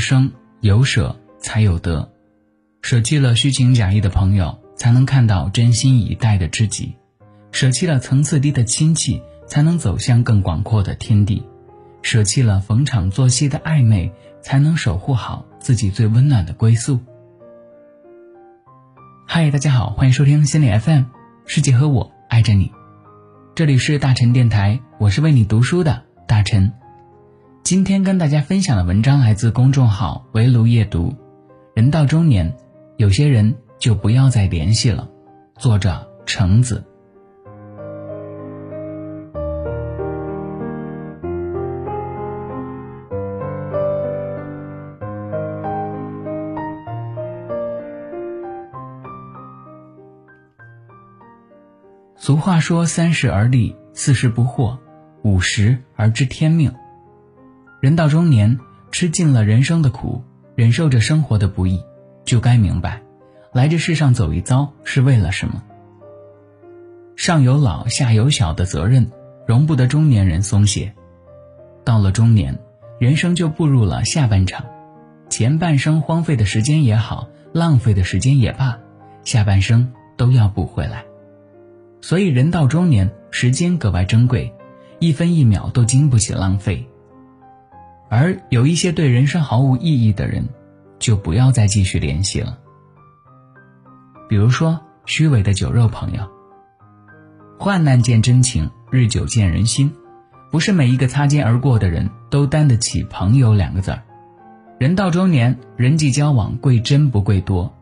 生，有舍才有得。舍弃了虚情假意的朋友，才能看到真心以待的知己；舍弃了层次低的亲戚，才能走向更广阔的天地；舍弃了逢场作戏的暧昧，才能守护好自己最温暖的归宿。嗨，大家好，欢迎收听心理 FM，世界和我爱着你。这里是大陈电台，我是为你读书的大陈。今天跟大家分享的文章来自公众号围炉夜读，人到中年。有些人就不要再联系了。作者：橙子。俗话说：“三十而立，四十不惑，五十而知天命。”人到中年，吃尽了人生的苦，忍受着生活的不易。就该明白，来这世上走一遭是为了什么。上有老下有小的责任，容不得中年人松懈。到了中年，人生就步入了下半场，前半生荒废的时间也好，浪费的时间也罢，下半生都要补回来。所以，人到中年，时间格外珍贵，一分一秒都经不起浪费。而有一些对人生毫无意义的人。就不要再继续联系了。比如说，虚伪的酒肉朋友。患难见真情，日久见人心。不是每一个擦肩而过的人都担得起“朋友”两个字儿。人到中年，人际交往贵真不贵多，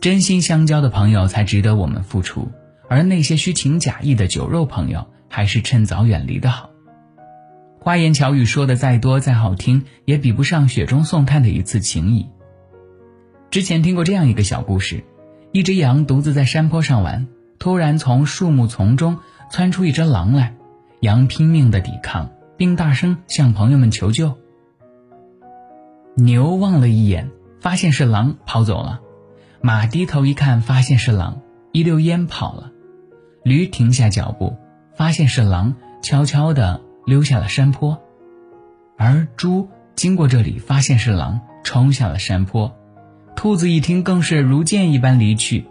真心相交的朋友才值得我们付出，而那些虚情假意的酒肉朋友，还是趁早远离的好。花言巧语说的再多再好听，也比不上雪中送炭的一次情谊。之前听过这样一个小故事：一只羊独自在山坡上玩，突然从树木丛中窜出一只狼来，羊拼命的抵抗，并大声向朋友们求救。牛望了一眼，发现是狼，跑走了；马低头一看，发现是狼，一溜烟跑了；驴停下脚步，发现是狼，悄悄的溜下了山坡；而猪经过这里，发现是狼，冲下了山坡。兔子一听，更是如箭一般离去。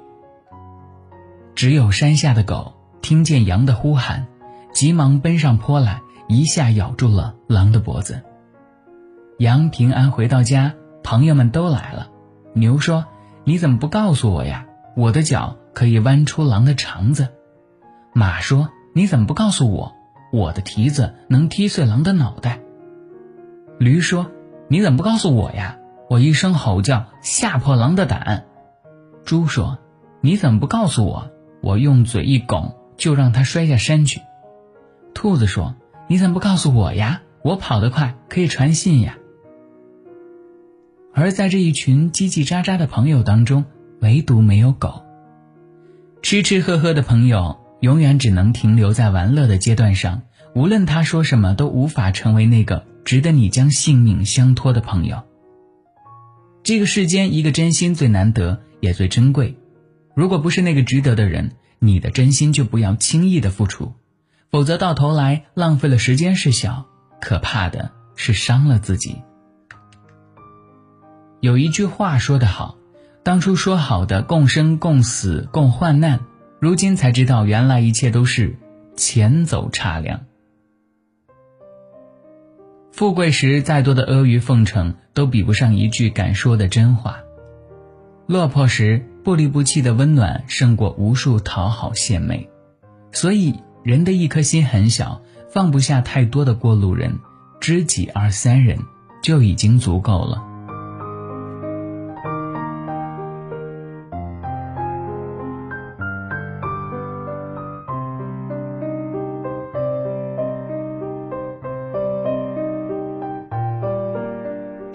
只有山下的狗听见羊的呼喊，急忙奔上坡来，一下咬住了狼的脖子。羊平安回到家，朋友们都来了。牛说：“你怎么不告诉我呀？我的脚可以剜出狼的肠子。”马说：“你怎么不告诉我？我的蹄子能踢碎狼的脑袋。”驴说：“你怎么不告诉我呀？”我一声吼叫，吓破狼的胆。猪说：“你怎么不告诉我？我用嘴一拱，就让它摔下山去。”兔子说：“你怎么不告诉我呀？我跑得快，可以传信呀。”而在这一群叽叽喳喳的朋友当中，唯独没有狗。吃吃喝喝的朋友，永远只能停留在玩乐的阶段上，无论他说什么，都无法成为那个值得你将性命相托的朋友。这个世间，一个真心最难得，也最珍贵。如果不是那个值得的人，你的真心就不要轻易的付出，否则到头来浪费了时间是小，可怕的是伤了自己。有一句话说得好，当初说好的共生共死共患难，如今才知道，原来一切都是钱走差凉。富贵时，再多的阿谀奉承都比不上一句敢说的真话；落魄时，不离不弃的温暖胜过无数讨好献媚。所以，人的一颗心很小，放不下太多的过路人，知己二三人就已经足够了。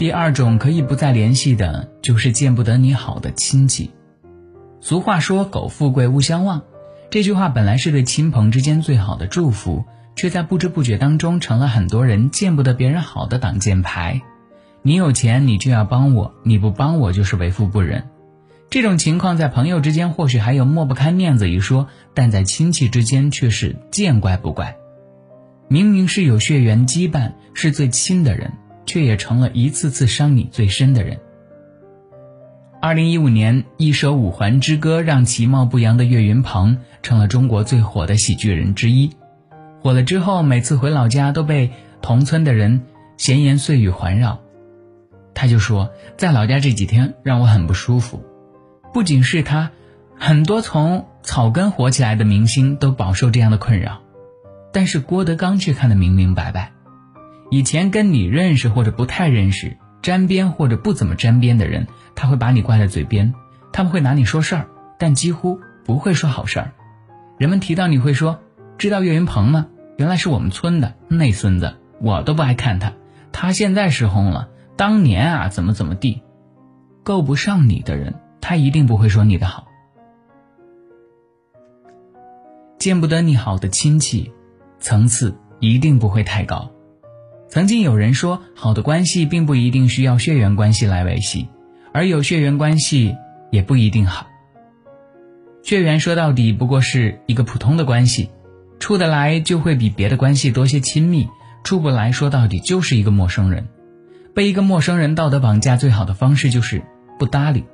第二种可以不再联系的，就是见不得你好的亲戚。俗话说“苟富贵，勿相忘”，这句话本来是对亲朋之间最好的祝福，却在不知不觉当中成了很多人见不得别人好的挡箭牌。你有钱，你就要帮我；你不帮我，就是为富不仁。这种情况在朋友之间或许还有抹不开面子一说，但在亲戚之间却是见怪不怪。明明是有血缘羁绊，是最亲的人。却也成了一次次伤你最深的人。二零一五年，一首《五环之歌》让其貌不扬的岳云鹏成了中国最火的喜剧人之一。火了之后，每次回老家都被同村的人闲言碎语环绕。他就说，在老家这几天让我很不舒服。不仅是他，很多从草根火起来的明星都饱受这样的困扰。但是郭德纲却看得明明白白。以前跟你认识或者不太认识。沾边或者不怎么沾边的人，他会把你挂在嘴边，他们会拿你说事儿，但几乎不会说好事儿。人们提到你会说：“知道岳云鹏吗？原来是我们村的那孙子，我都不爱看他，他现在失红了。当年啊，怎么怎么地。”够不上你的人，他一定不会说你的好。见不得你好的亲戚，层次一定不会太高。曾经有人说，好的关系并不一定需要血缘关系来维系，而有血缘关系也不一定好。血缘说到底不过是一个普通的关系，处得来就会比别的关系多些亲密，处不来说到底就是一个陌生人。被一个陌生人道德绑架，最好的方式就是不搭理。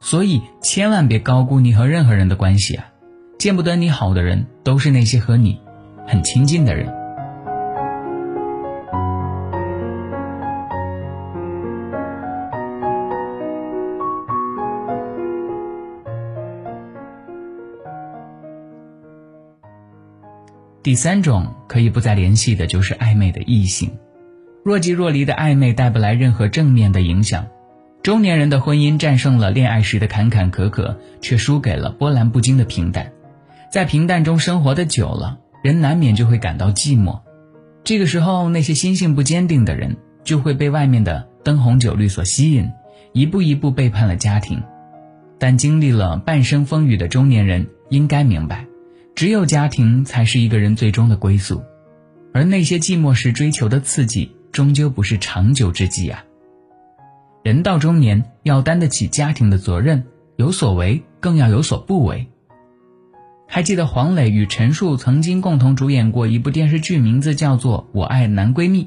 所以千万别高估你和任何人的关系啊！见不得你好的人，都是那些和你很亲近的人。第三种可以不再联系的，就是暧昧的异性。若即若离的暧昧带不来任何正面的影响。中年人的婚姻战胜了恋爱时的坎坎坷坷，却输给了波澜不惊的平淡。在平淡中生活的久了，人难免就会感到寂寞。这个时候，那些心性不坚定的人就会被外面的灯红酒绿所吸引，一步一步背叛了家庭。但经历了半生风雨的中年人应该明白。只有家庭才是一个人最终的归宿，而那些寂寞时追求的刺激，终究不是长久之计啊。人到中年，要担得起家庭的责任，有所为，更要有所不为。还记得黄磊与陈数曾经共同主演过一部电视剧，名字叫做《我爱男闺蜜》，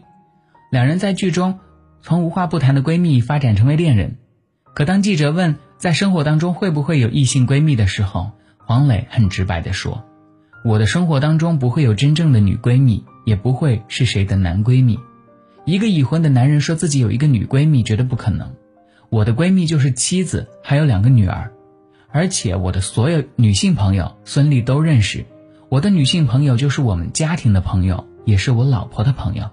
两人在剧中从无话不谈的闺蜜发展成为恋人。可当记者问在生活当中会不会有异性闺蜜的时候，黄磊很直白地说。我的生活当中不会有真正的女闺蜜，也不会是谁的男闺蜜。一个已婚的男人说自己有一个女闺蜜，绝对不可能。我的闺蜜就是妻子，还有两个女儿，而且我的所有女性朋友孙俪都认识。我的女性朋友就是我们家庭的朋友，也是我老婆的朋友。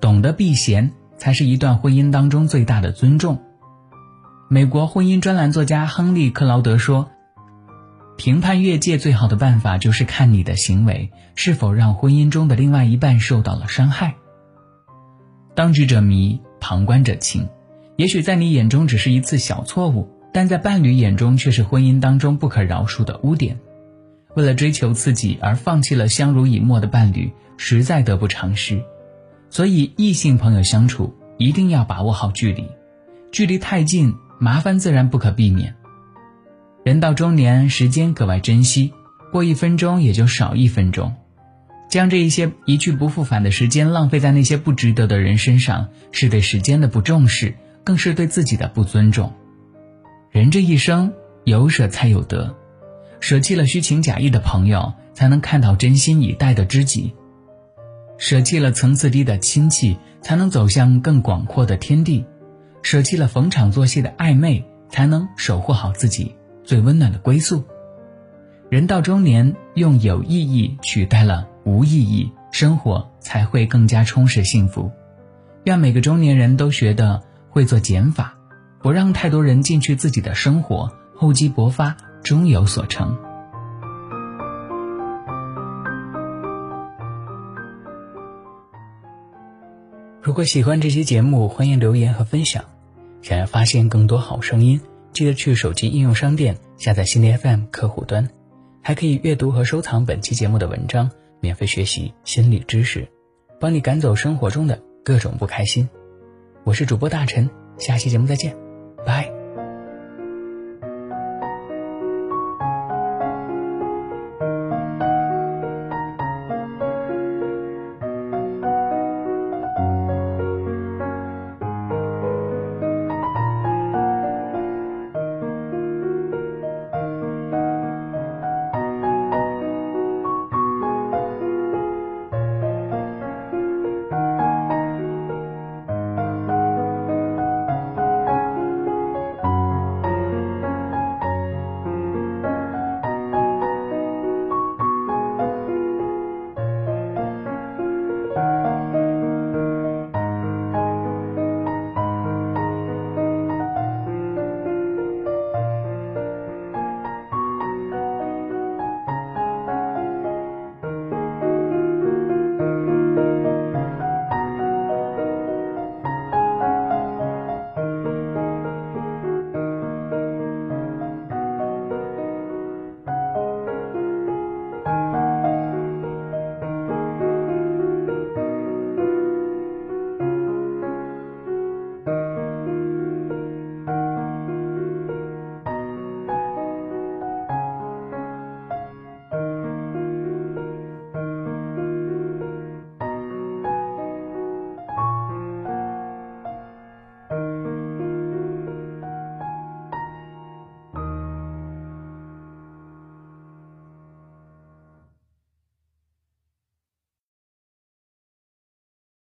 懂得避嫌，才是一段婚姻当中最大的尊重。美国婚姻专栏作家亨利·克劳德说。评判越界最好的办法就是看你的行为是否让婚姻中的另外一半受到了伤害。当局者迷，旁观者清。也许在你眼中只是一次小错误，但在伴侣眼中却是婚姻当中不可饶恕的污点。为了追求刺激而放弃了相濡以沫的伴侣，实在得不偿失。所以，异性朋友相处一定要把握好距离，距离太近，麻烦自然不可避免。人到中年，时间格外珍惜，过一分钟也就少一分钟。将这一些一去不复返的时间浪费在那些不值得的人身上，是对时间的不重视，更是对自己的不尊重。人这一生，有舍才有得，舍弃了虚情假意的朋友，才能看到真心以待的知己；舍弃了层次低的亲戚，才能走向更广阔的天地；舍弃了逢场作戏的暧昧，才能守护好自己。最温暖的归宿。人到中年，用有意义取代了无意义，生活才会更加充实幸福。愿每个中年人都学得会做减法，不让太多人进去自己的生活，厚积薄发，终有所成。如果喜欢这期节目，欢迎留言和分享。想要发现更多好声音。记得去手机应用商店下载心理 FM 客户端，还可以阅读和收藏本期节目的文章，免费学习心理知识，帮你赶走生活中的各种不开心。我是主播大陈，下期节目再见，拜。